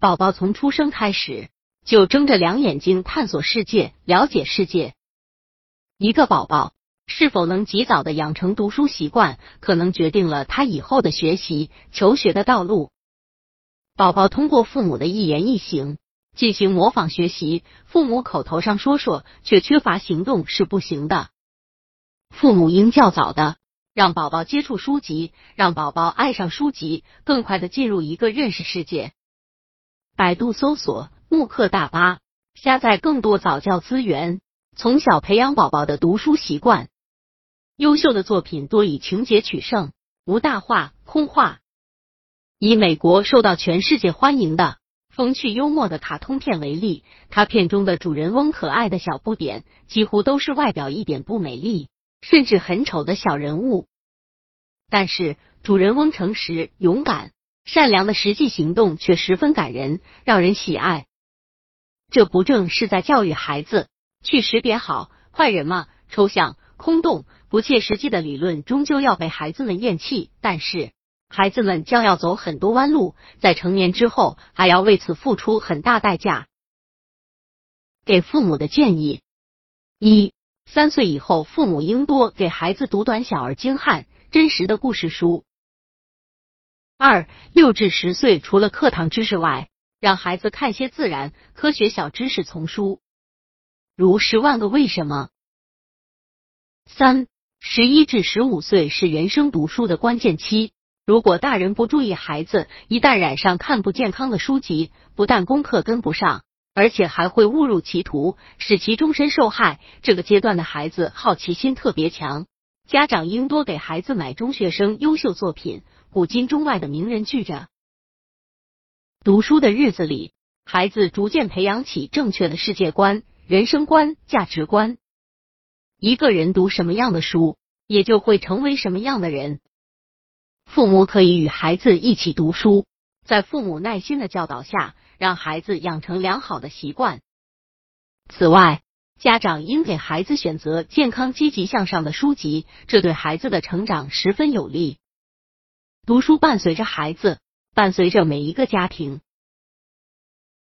宝宝从出生开始就睁着两眼睛探索世界、了解世界。一个宝宝是否能及早的养成读书习惯，可能决定了他以后的学习、求学的道路。宝宝通过父母的一言一行进行模仿学习，父母口头上说说，却缺乏行动是不行的。父母应较早的让宝宝接触书籍，让宝宝爱上书籍，更快的进入一个认识世界。百度搜索慕课大巴，下载更多早教资源，从小培养宝宝的读书习惯。优秀的作品多以情节取胜，无大话空话。以美国受到全世界欢迎的风趣幽默的卡通片为例，它片中的主人翁可爱的小不点，几乎都是外表一点不美丽，甚至很丑的小人物。但是主人翁诚实、勇敢、善良的实际行动却十分感人，让人喜爱。这不正是在教育孩子去识别好坏人吗？抽象、空洞、不切实际的理论，终究要被孩子们厌弃。但是。孩子们将要走很多弯路，在成年之后还要为此付出很大代价。给父母的建议：一、三岁以后，父母应多给孩子读短小而精悍、真实的故事书。二、六至十岁，除了课堂知识外，让孩子看些自然、科学小知识丛书，如《十万个为什么》。三、十一至十五岁是人生读书的关键期。如果大人不注意，孩子一旦染上看不健康的书籍，不但功课跟不上，而且还会误入歧途，使其终身受害。这个阶段的孩子好奇心特别强，家长应多给孩子买中学生优秀作品，古今中外的名人聚着。读书的日子里，孩子逐渐培养起正确的世界观、人生观、价值观。一个人读什么样的书，也就会成为什么样的人。父母可以与孩子一起读书，在父母耐心的教导下，让孩子养成良好的习惯。此外，家长应给孩子选择健康、积极向上的书籍，这对孩子的成长十分有利。读书伴随着孩子，伴随着每一个家庭。